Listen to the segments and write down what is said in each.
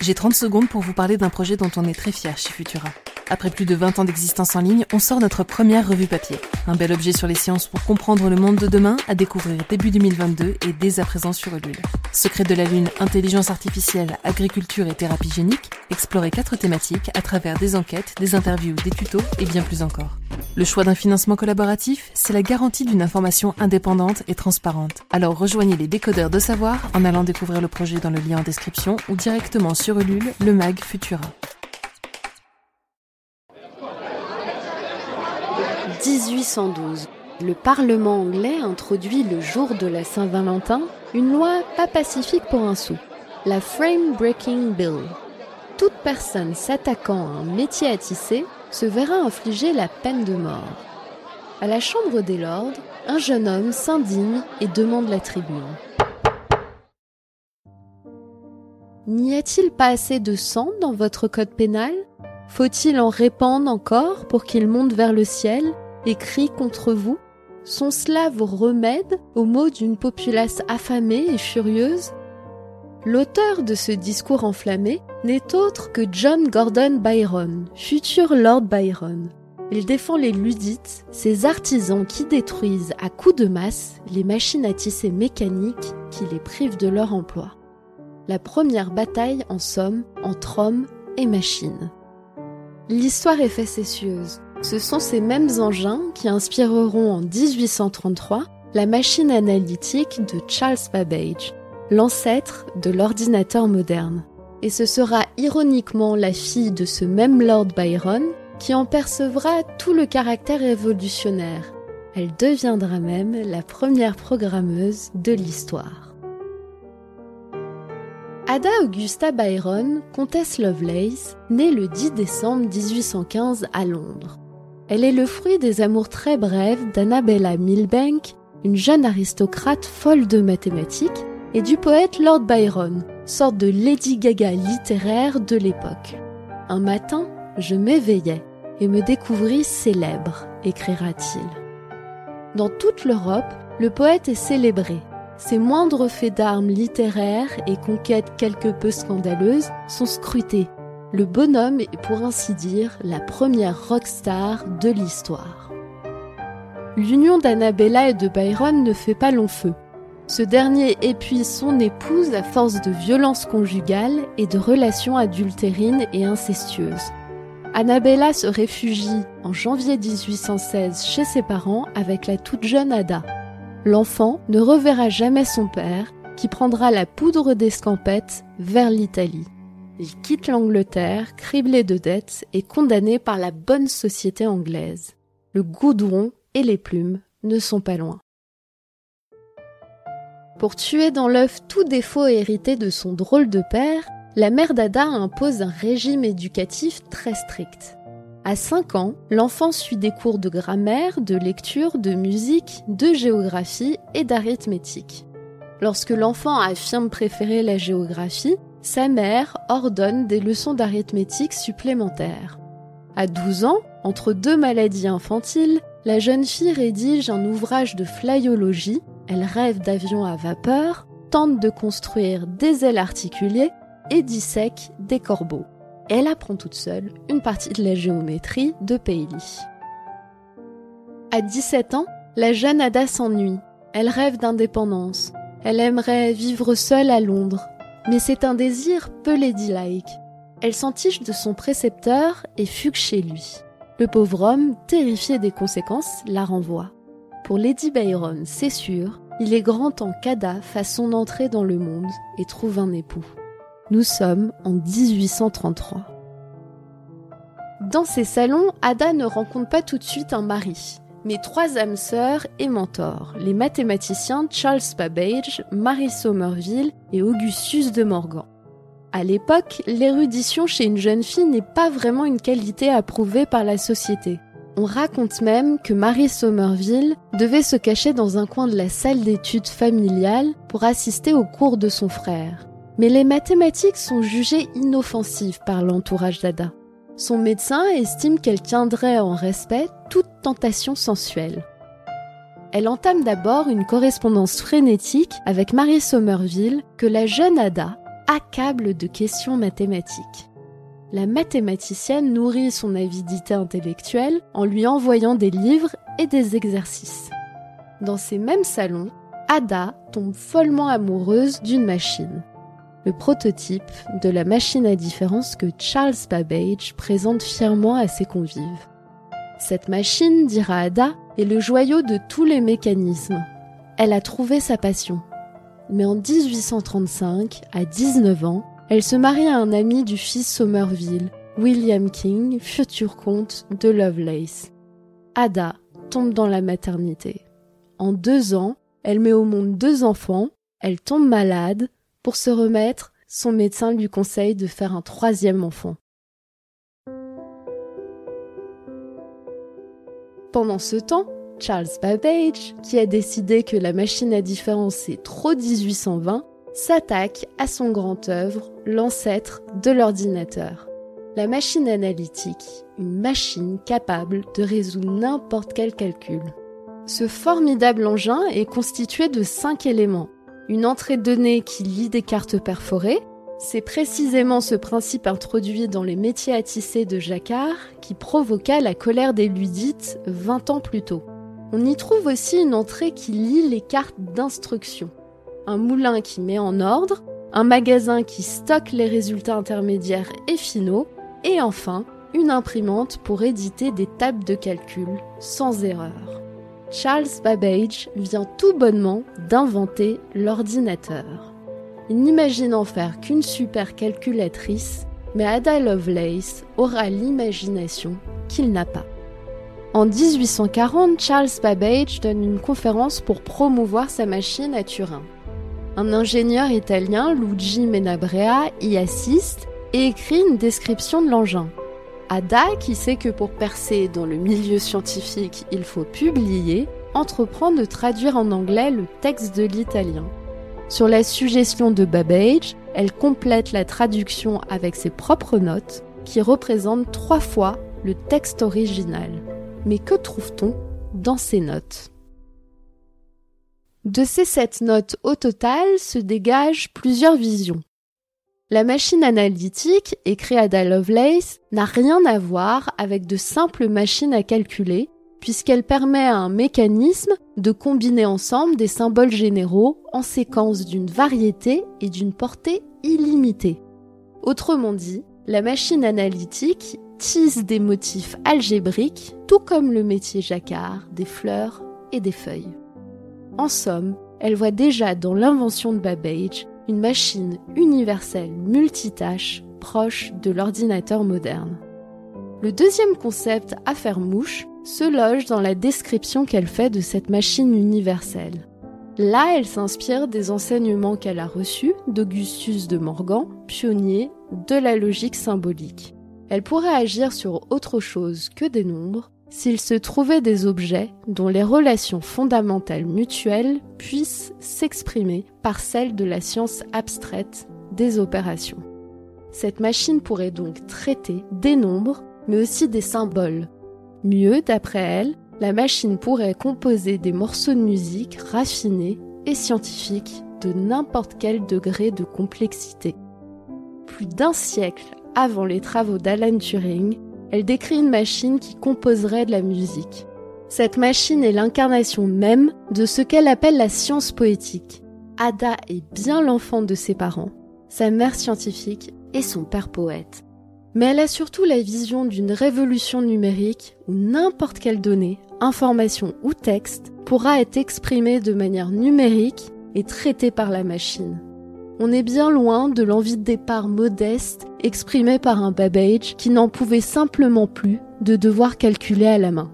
J'ai 30 secondes pour vous parler d'un projet dont on est très fier chez Futura. Après plus de 20 ans d'existence en ligne, on sort notre première revue papier. Un bel objet sur les sciences pour comprendre le monde de demain à découvrir début 2022 et dès à présent sur Ulule. Secret de la Lune, intelligence artificielle, agriculture et thérapie génique, explorer quatre thématiques à travers des enquêtes, des interviews, des tutos et bien plus encore. Le choix d'un financement collaboratif, c'est la garantie d'une information indépendante et transparente. Alors rejoignez les décodeurs de savoir en allant découvrir le projet dans le lien en description ou directement sur Ulule, le mag Futura. 1812. Le Parlement anglais introduit le jour de la Saint-Valentin une loi pas pacifique pour un sou, la Frame Breaking Bill. Toute personne s'attaquant à un métier à tisser se verra infliger la peine de mort. À la Chambre des Lords, un jeune homme s'indigne et demande la tribune. N'y a-t-il pas assez de sang dans votre code pénal? Faut-il en répandre encore pour qu'il monte vers le ciel et crie contre vous? Sont cela vos remèdes aux maux d'une populace affamée et furieuse? L'auteur de ce discours enflammé n'est autre que John Gordon Byron, futur Lord Byron. Il défend les ludites, ces artisans qui détruisent à coups de masse les machines à tisser mécaniques qui les privent de leur emploi. La première bataille, en somme, entre hommes et machines. L'histoire est facétieuse. Ce sont ces mêmes engins qui inspireront en 1833 la machine analytique de Charles Babbage, l'ancêtre de l'ordinateur moderne. Et ce sera ironiquement la fille de ce même Lord Byron qui en percevra tout le caractère révolutionnaire. Elle deviendra même la première programmeuse de l'histoire. Ada Augusta Byron, comtesse Lovelace, née le 10 décembre 1815 à Londres. Elle est le fruit des amours très brèves d'Annabella Milbank, une jeune aristocrate folle de mathématiques, et du poète Lord Byron, sorte de Lady Gaga littéraire de l'époque. Un matin, je m'éveillais et me découvris célèbre, écrira-t-il. Dans toute l'Europe, le poète est célébré. Ses moindres faits d'armes littéraires et conquêtes quelque peu scandaleuses sont scrutés. Le bonhomme est pour ainsi dire la première rockstar de l'histoire. L'union d'Annabella et de Byron ne fait pas long feu. Ce dernier épuise son épouse à force de violences conjugales et de relations adultérines et incestueuses. Annabella se réfugie en janvier 1816 chez ses parents avec la toute jeune Ada. L'enfant ne reverra jamais son père, qui prendra la poudre d'escampette vers l'Italie. Il quitte l'Angleterre, criblé de dettes et condamné par la bonne société anglaise. Le goudron et les plumes ne sont pas loin. Pour tuer dans l'œuf tout défaut hérité de son drôle de père, la mère d'Ada impose un régime éducatif très strict. À 5 ans, l'enfant suit des cours de grammaire, de lecture, de musique, de géographie et d'arithmétique. Lorsque l'enfant affirme préférer la géographie, sa mère ordonne des leçons d'arithmétique supplémentaires. À 12 ans, entre deux maladies infantiles, la jeune fille rédige un ouvrage de flyologie elle rêve d'avions à vapeur, tente de construire des ailes articulées et dissèque des corbeaux. Elle apprend toute seule une partie de la géométrie de Paley. À 17 ans, la jeune Ada s'ennuie. Elle rêve d'indépendance. Elle aimerait vivre seule à Londres. Mais c'est un désir peu ladylike. Elle s'entiche de son précepteur et fugue chez lui. Le pauvre homme, terrifié des conséquences, la renvoie. Pour Lady Byron, c'est sûr, il est grand temps qu'Ada fasse son entrée dans le monde et trouve un époux. Nous sommes en 1833. Dans ces salons, Ada ne rencontre pas tout de suite un mari, mais trois âmes sœurs et mentors, les mathématiciens Charles Babbage, Marie Somerville et Augustus de Morgan. À l'époque, l'érudition chez une jeune fille n'est pas vraiment une qualité approuvée par la société. On raconte même que Marie Somerville devait se cacher dans un coin de la salle d'études familiale pour assister aux cours de son frère. Mais les mathématiques sont jugées inoffensives par l'entourage d'Ada. Son médecin estime qu'elle tiendrait en respect toute tentation sensuelle. Elle entame d'abord une correspondance frénétique avec Marie Somerville que la jeune Ada accable de questions mathématiques. La mathématicienne nourrit son avidité intellectuelle en lui envoyant des livres et des exercices. Dans ces mêmes salons, Ada tombe follement amoureuse d'une machine. Le prototype de la machine à différence que Charles Babbage présente fièrement à ses convives. Cette machine, dira Ada, est le joyau de tous les mécanismes. Elle a trouvé sa passion. Mais en 1835, à 19 ans, elle se marie à un ami du fils Somerville, William King, futur comte de Lovelace. Ada tombe dans la maternité. En deux ans, elle met au monde deux enfants, elle tombe malade, pour se remettre, son médecin lui conseille de faire un troisième enfant. Pendant ce temps, Charles Babbage, qui a décidé que la machine à différence est trop 1820, s'attaque à son grand œuvre, l'ancêtre de l'ordinateur. La machine analytique, une machine capable de résoudre n'importe quel calcul. Ce formidable engin est constitué de cinq éléments. Une entrée de données qui lit des cartes perforées, c'est précisément ce principe introduit dans les métiers à tisser de Jacquard qui provoqua la colère des ludites 20 ans plus tôt. On y trouve aussi une entrée qui lit les cartes d'instruction, un moulin qui met en ordre, un magasin qui stocke les résultats intermédiaires et finaux, et enfin une imprimante pour éditer des tables de calcul sans erreur. Charles Babbage vient tout bonnement d'inventer l'ordinateur. Il n'imagine en faire qu'une super calculatrice, mais Ada Lovelace aura l'imagination qu'il n'a pas. En 1840, Charles Babbage donne une conférence pour promouvoir sa machine à Turin. Un ingénieur italien, Luigi Menabrea, y assiste et écrit une description de l'engin. Ada, qui sait que pour percer dans le milieu scientifique, il faut publier, entreprend de traduire en anglais le texte de l'italien. Sur la suggestion de Babbage, elle complète la traduction avec ses propres notes, qui représentent trois fois le texte original. Mais que trouve-t-on dans ces notes? De ces sept notes au total se dégagent plusieurs visions. La machine analytique, écrit Ada Lovelace, n'a rien à voir avec de simples machines à calculer, puisqu'elle permet à un mécanisme de combiner ensemble des symboles généraux en séquence d'une variété et d'une portée illimitée. Autrement dit, la machine analytique tisse des motifs algébriques, tout comme le métier jacquard des fleurs et des feuilles. En somme, elle voit déjà dans l'invention de Babbage une machine universelle multitâche proche de l'ordinateur moderne. Le deuxième concept à faire mouche se loge dans la description qu'elle fait de cette machine universelle. Là, elle s'inspire des enseignements qu'elle a reçus d'Augustus de Morgan, pionnier de la logique symbolique. Elle pourrait agir sur autre chose que des nombres s'il se trouvait des objets dont les relations fondamentales mutuelles puissent s'exprimer par celles de la science abstraite des opérations. Cette machine pourrait donc traiter des nombres, mais aussi des symboles. Mieux, d'après elle, la machine pourrait composer des morceaux de musique raffinés et scientifiques de n'importe quel degré de complexité. Plus d'un siècle avant les travaux d'Alan Turing, elle décrit une machine qui composerait de la musique. Cette machine est l'incarnation même de ce qu'elle appelle la science poétique. Ada est bien l'enfant de ses parents, sa mère scientifique et son père poète. Mais elle a surtout la vision d'une révolution numérique où n'importe quelle donnée, information ou texte pourra être exprimée de manière numérique et traitée par la machine on est bien loin de l'envie de départ modeste exprimée par un Babbage qui n'en pouvait simplement plus de devoir calculer à la main.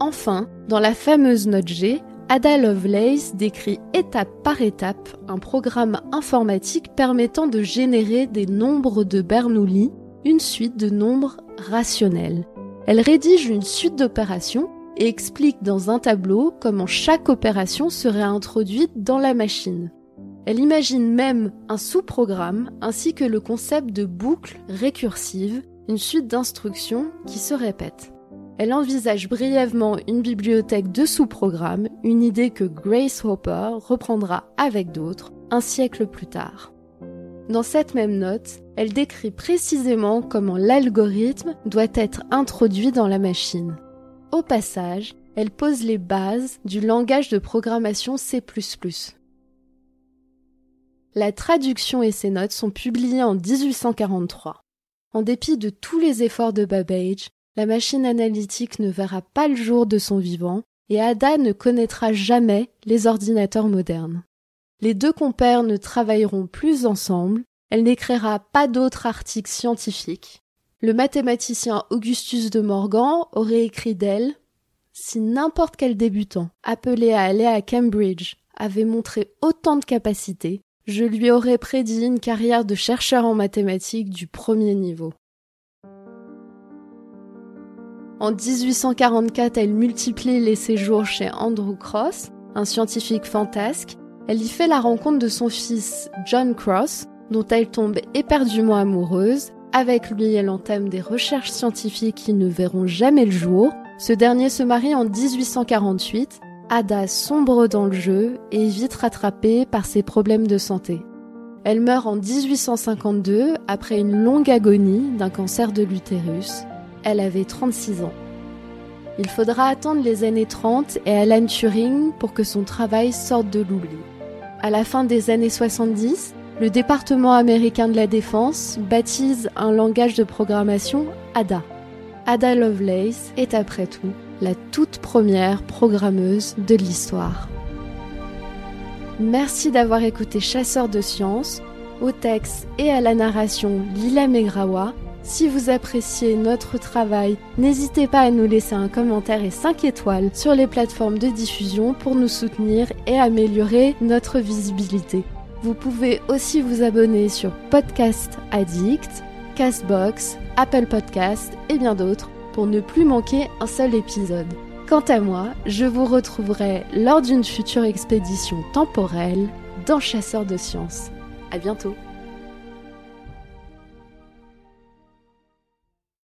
Enfin, dans la fameuse note G, Ada Lovelace décrit étape par étape un programme informatique permettant de générer des nombres de Bernoulli, une suite de nombres rationnels. Elle rédige une suite d'opérations et explique dans un tableau comment chaque opération serait introduite dans la machine. Elle imagine même un sous-programme ainsi que le concept de boucle récursive, une suite d'instructions qui se répètent. Elle envisage brièvement une bibliothèque de sous-programmes, une idée que Grace Hopper reprendra avec d'autres un siècle plus tard. Dans cette même note, elle décrit précisément comment l'algorithme doit être introduit dans la machine. Au passage, elle pose les bases du langage de programmation C++. La traduction et ses notes sont publiées en 1843. En dépit de tous les efforts de Babbage, la machine analytique ne verra pas le jour de son vivant et Ada ne connaîtra jamais les ordinateurs modernes. Les deux compères ne travailleront plus ensemble, elle n'écrira pas d'autres articles scientifiques. Le mathématicien Augustus de Morgan aurait écrit d'elle Si n'importe quel débutant appelé à aller à Cambridge avait montré autant de capacités, je lui aurais prédit une carrière de chercheur en mathématiques du premier niveau. En 1844, elle multiplie les séjours chez Andrew Cross, un scientifique fantasque. Elle y fait la rencontre de son fils John Cross, dont elle tombe éperdument amoureuse. Avec lui, elle entame des recherches scientifiques qui ne verront jamais le jour. Ce dernier se marie en 1848 Ada sombre dans le jeu et est vite rattrapée par ses problèmes de santé. Elle meurt en 1852 après une longue agonie d'un cancer de l'utérus. Elle avait 36 ans. Il faudra attendre les années 30 et Alan Turing pour que son travail sorte de l'oubli. À la fin des années 70, le département américain de la défense baptise un langage de programmation ADA. Ada Lovelace est après tout la toute première programmeuse de l'histoire. Merci d'avoir écouté Chasseurs de sciences, au texte et à la narration Lila Megrawa. Si vous appréciez notre travail, n'hésitez pas à nous laisser un commentaire et 5 étoiles sur les plateformes de diffusion pour nous soutenir et améliorer notre visibilité. Vous pouvez aussi vous abonner sur Podcast Addict, Castbox, Apple Podcast et bien d'autres ne plus manquer un seul épisode. Quant à moi, je vous retrouverai lors d'une future expédition temporelle dans Chasseurs de sciences. À bientôt!